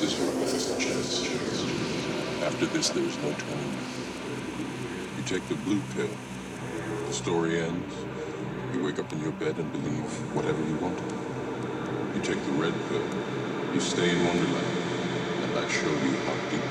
After this, there is no turning back. You take the blue pill, the story ends. You wake up in your bed and believe whatever you want. You take the red pill, you stay in Wonderland, and I show you how deep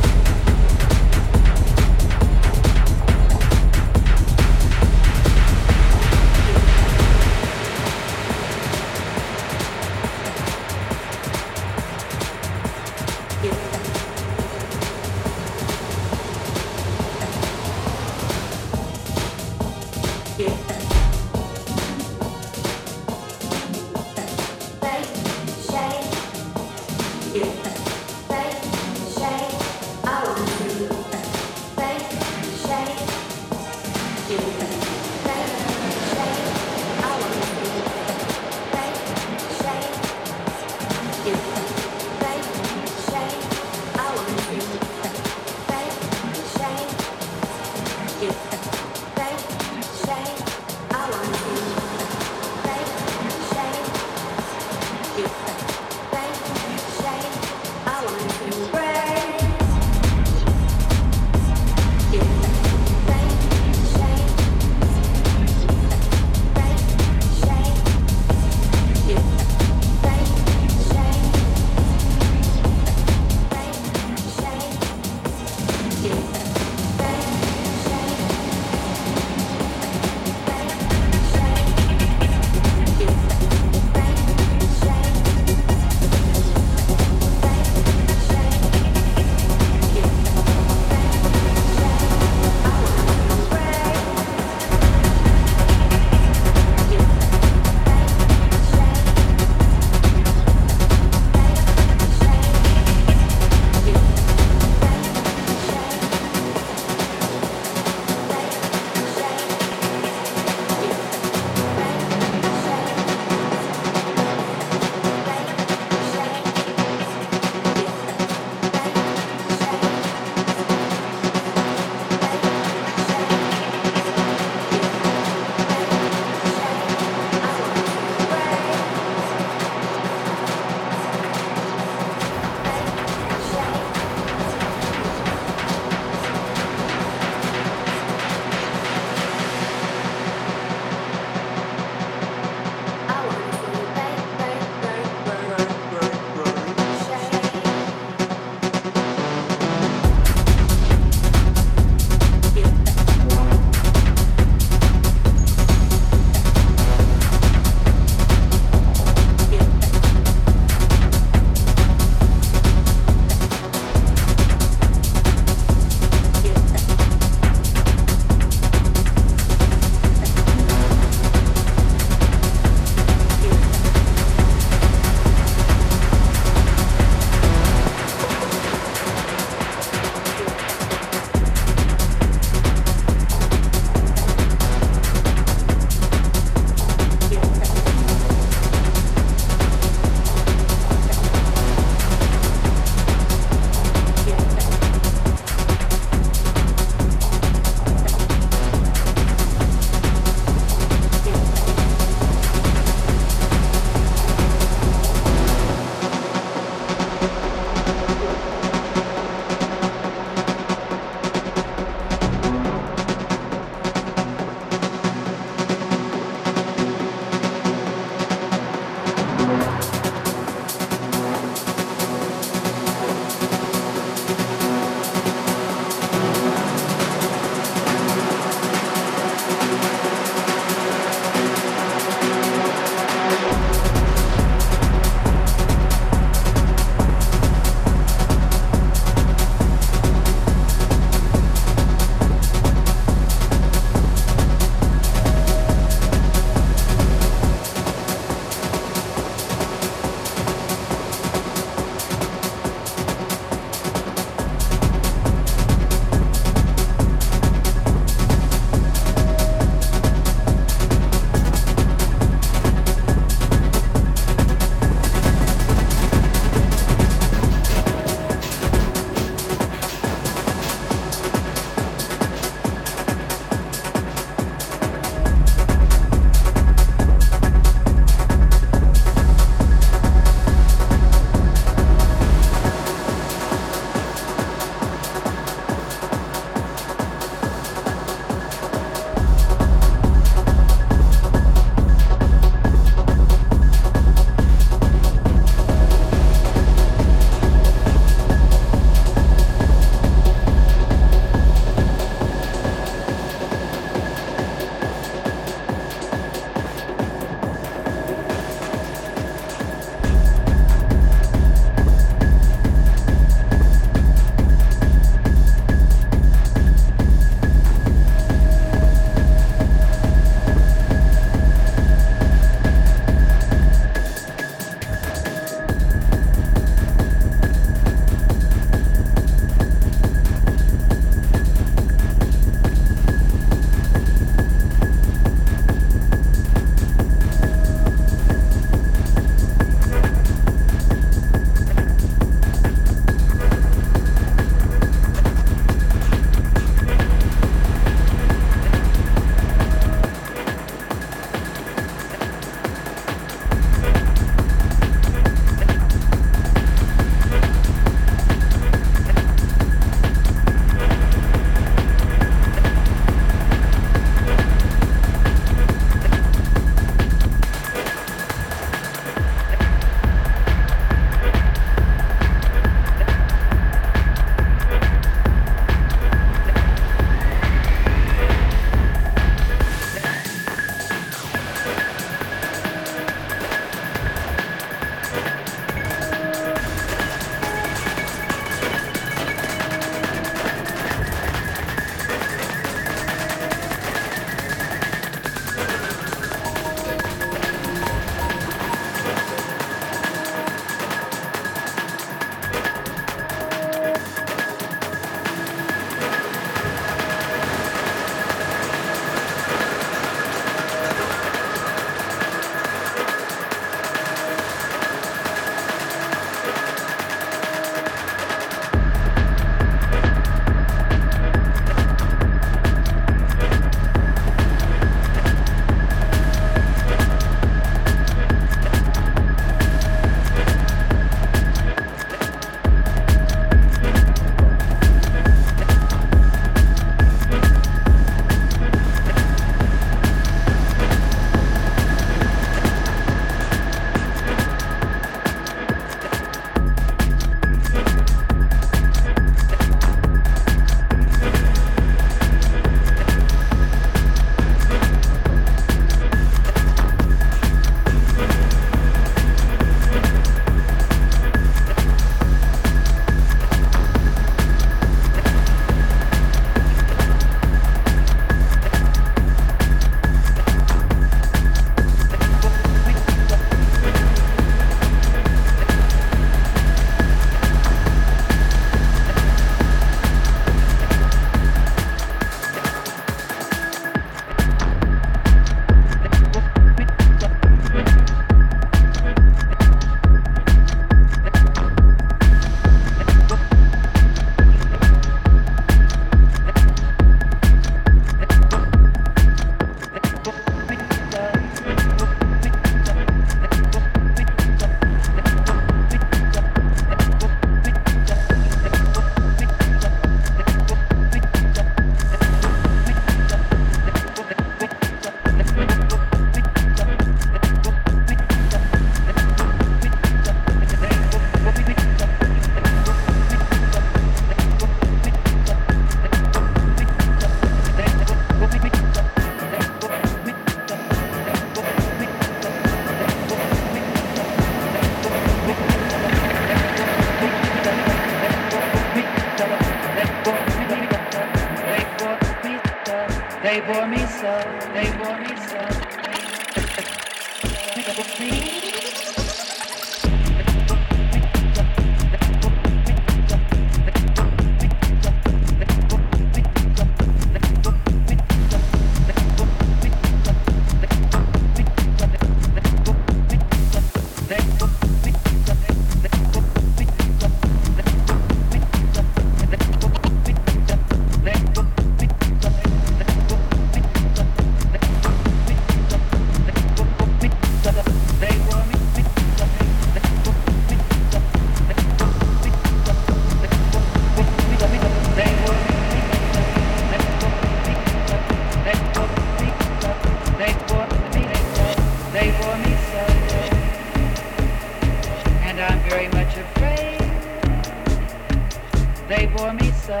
they bore me so,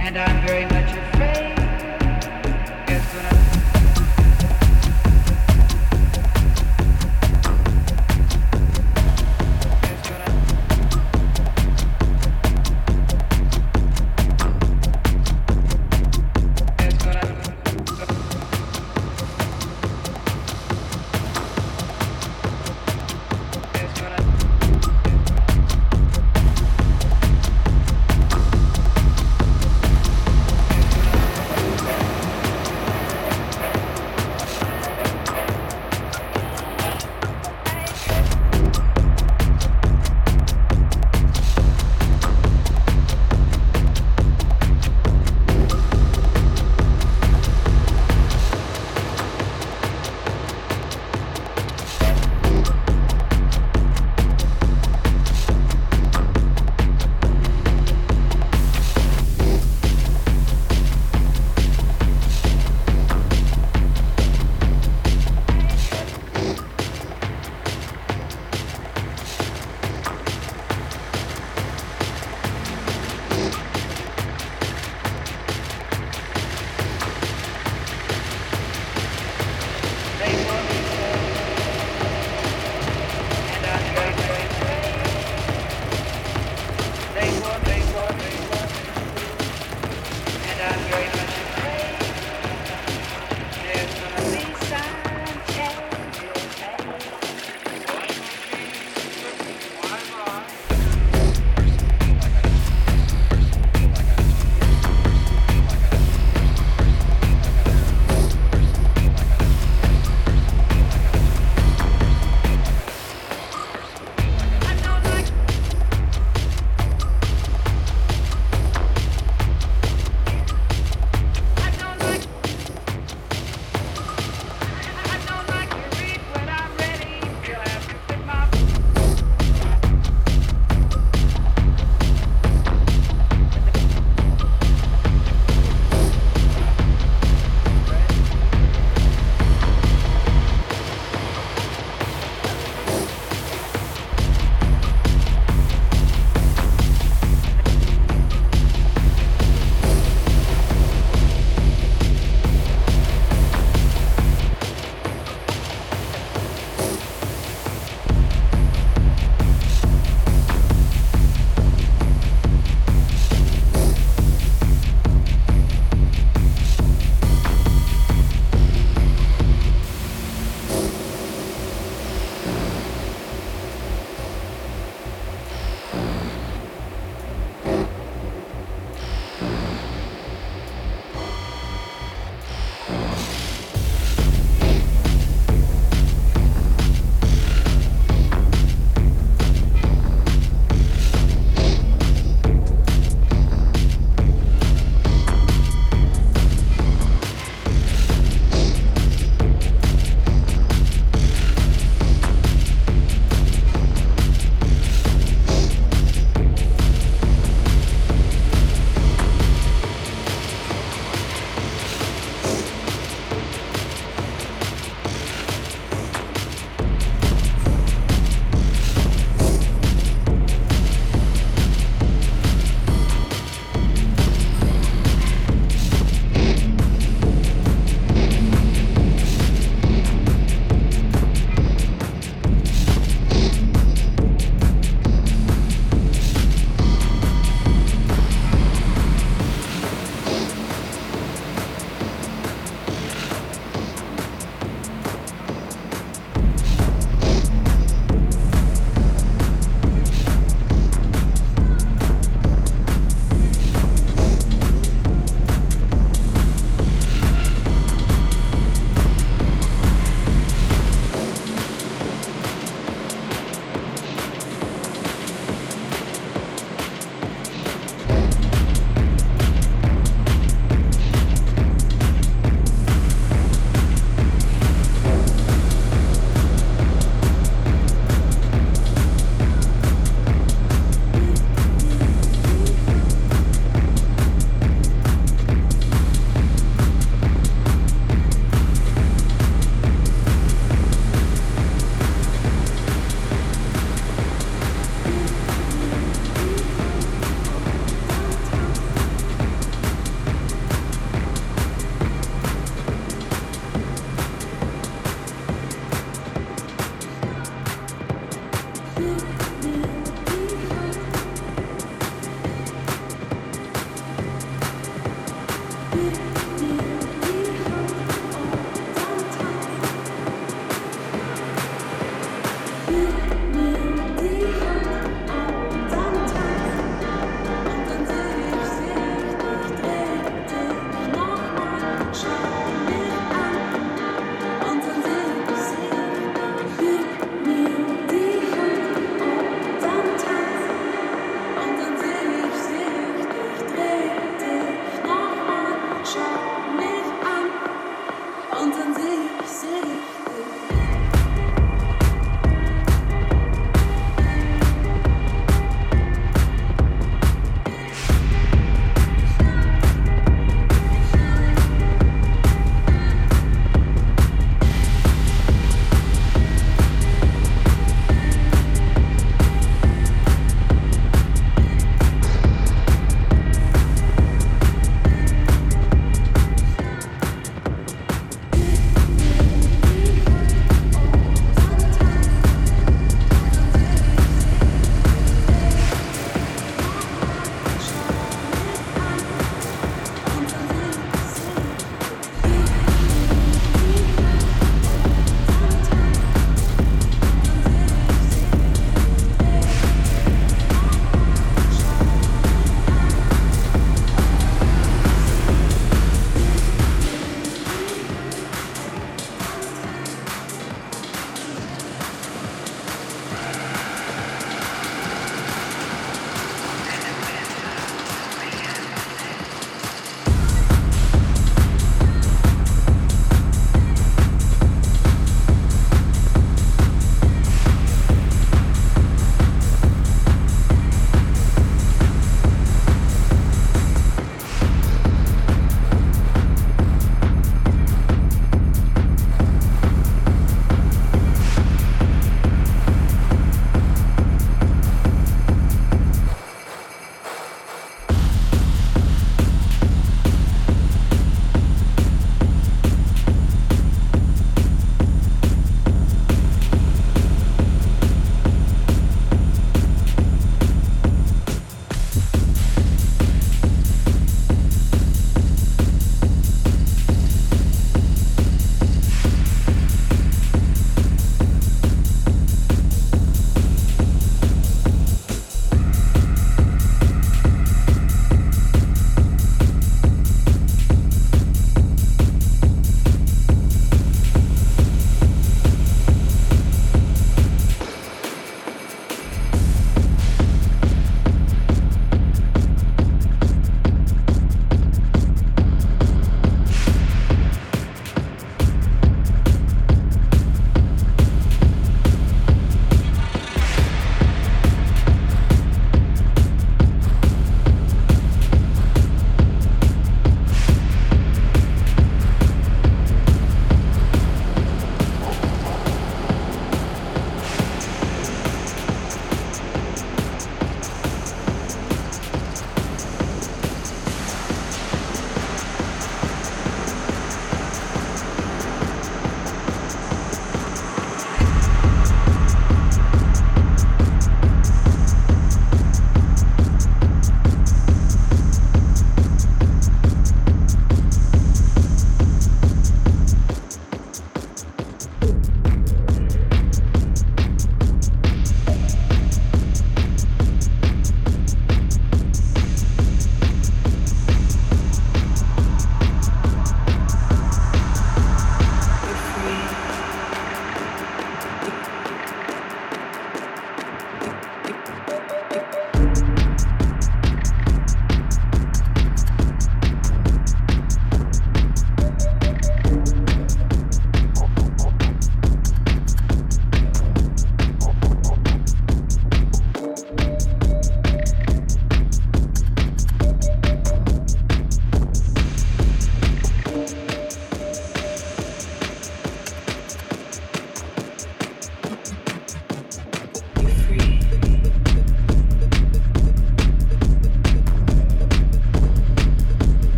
and I'm very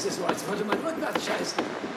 Scheiß ist, so als wollte man irgendwas scheißen.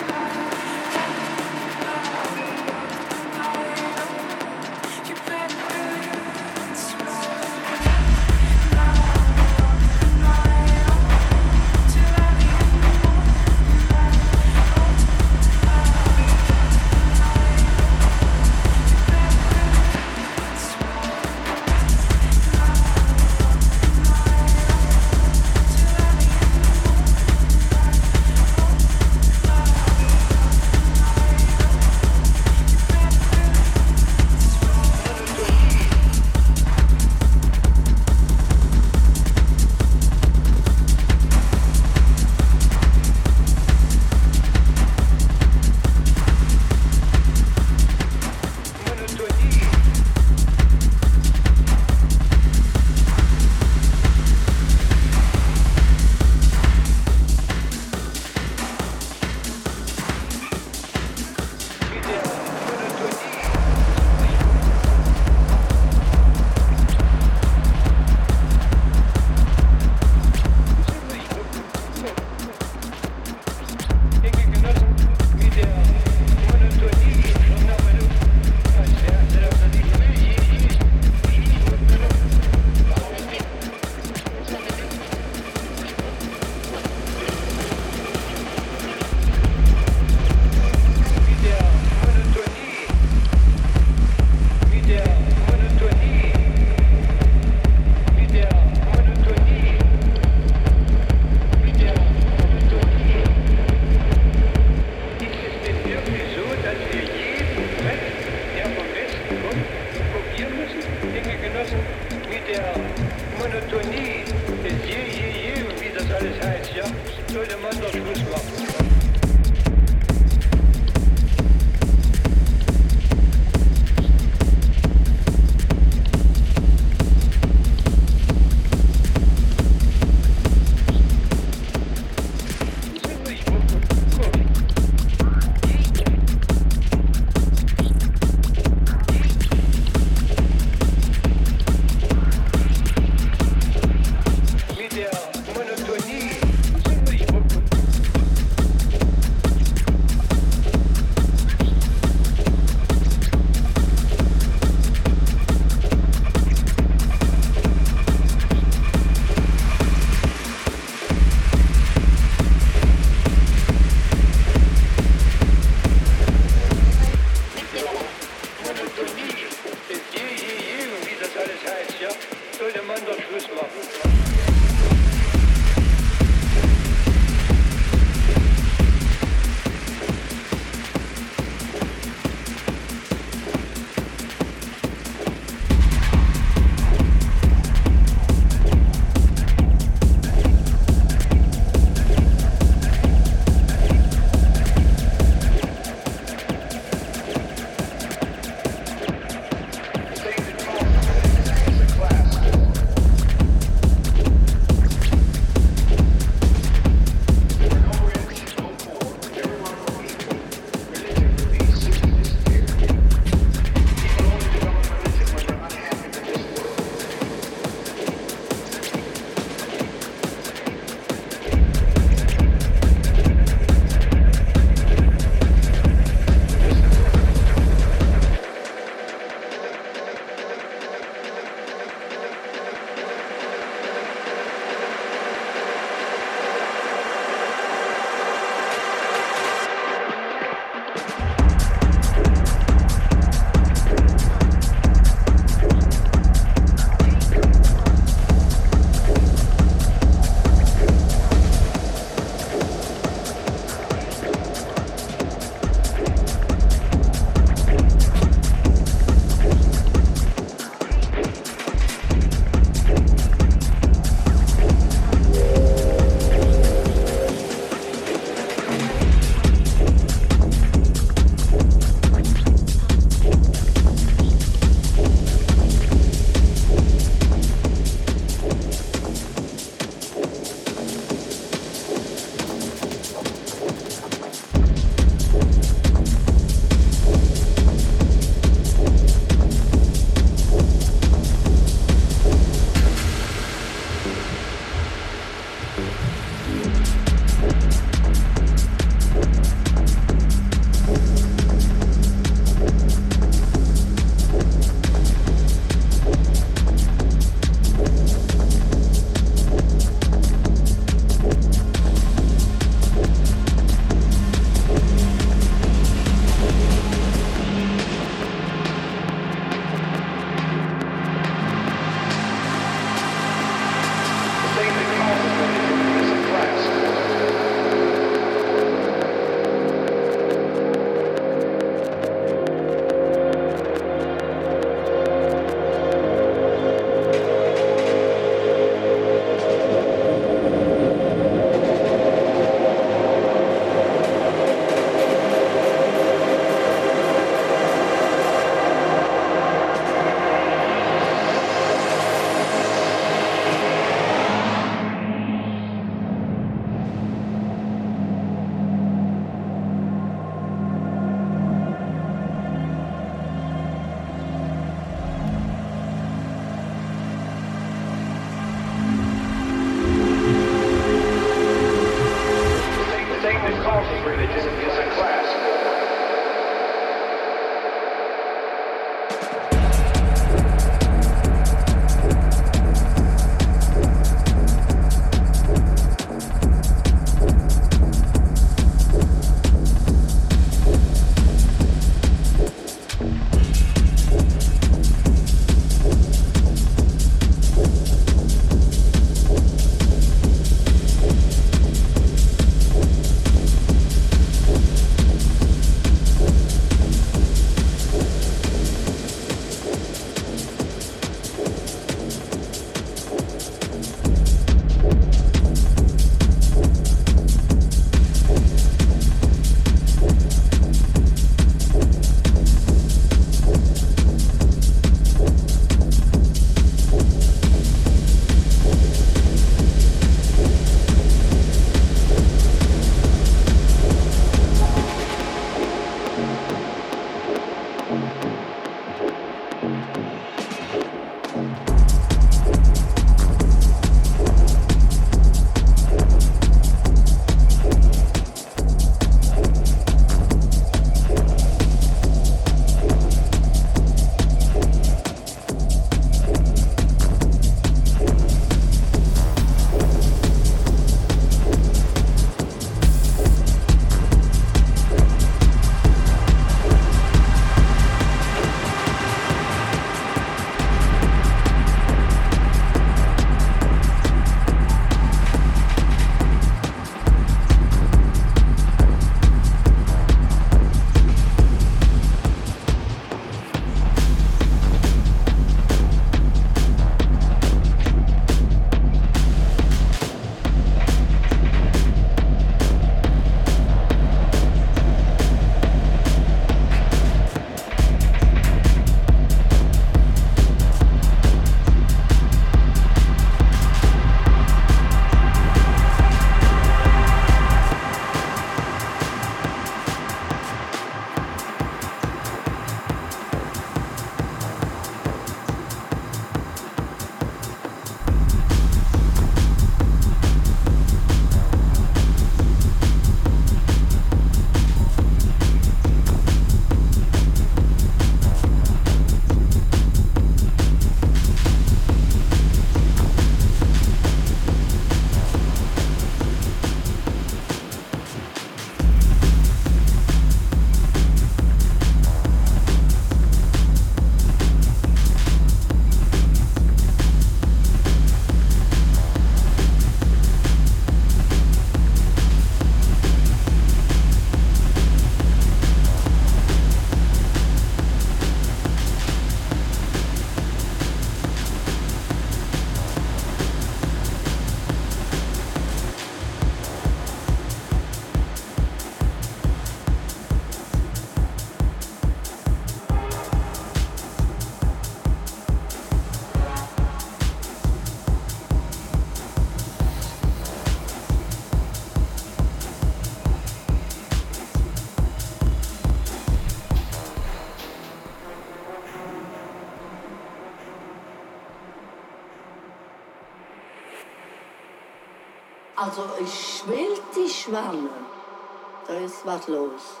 wat los.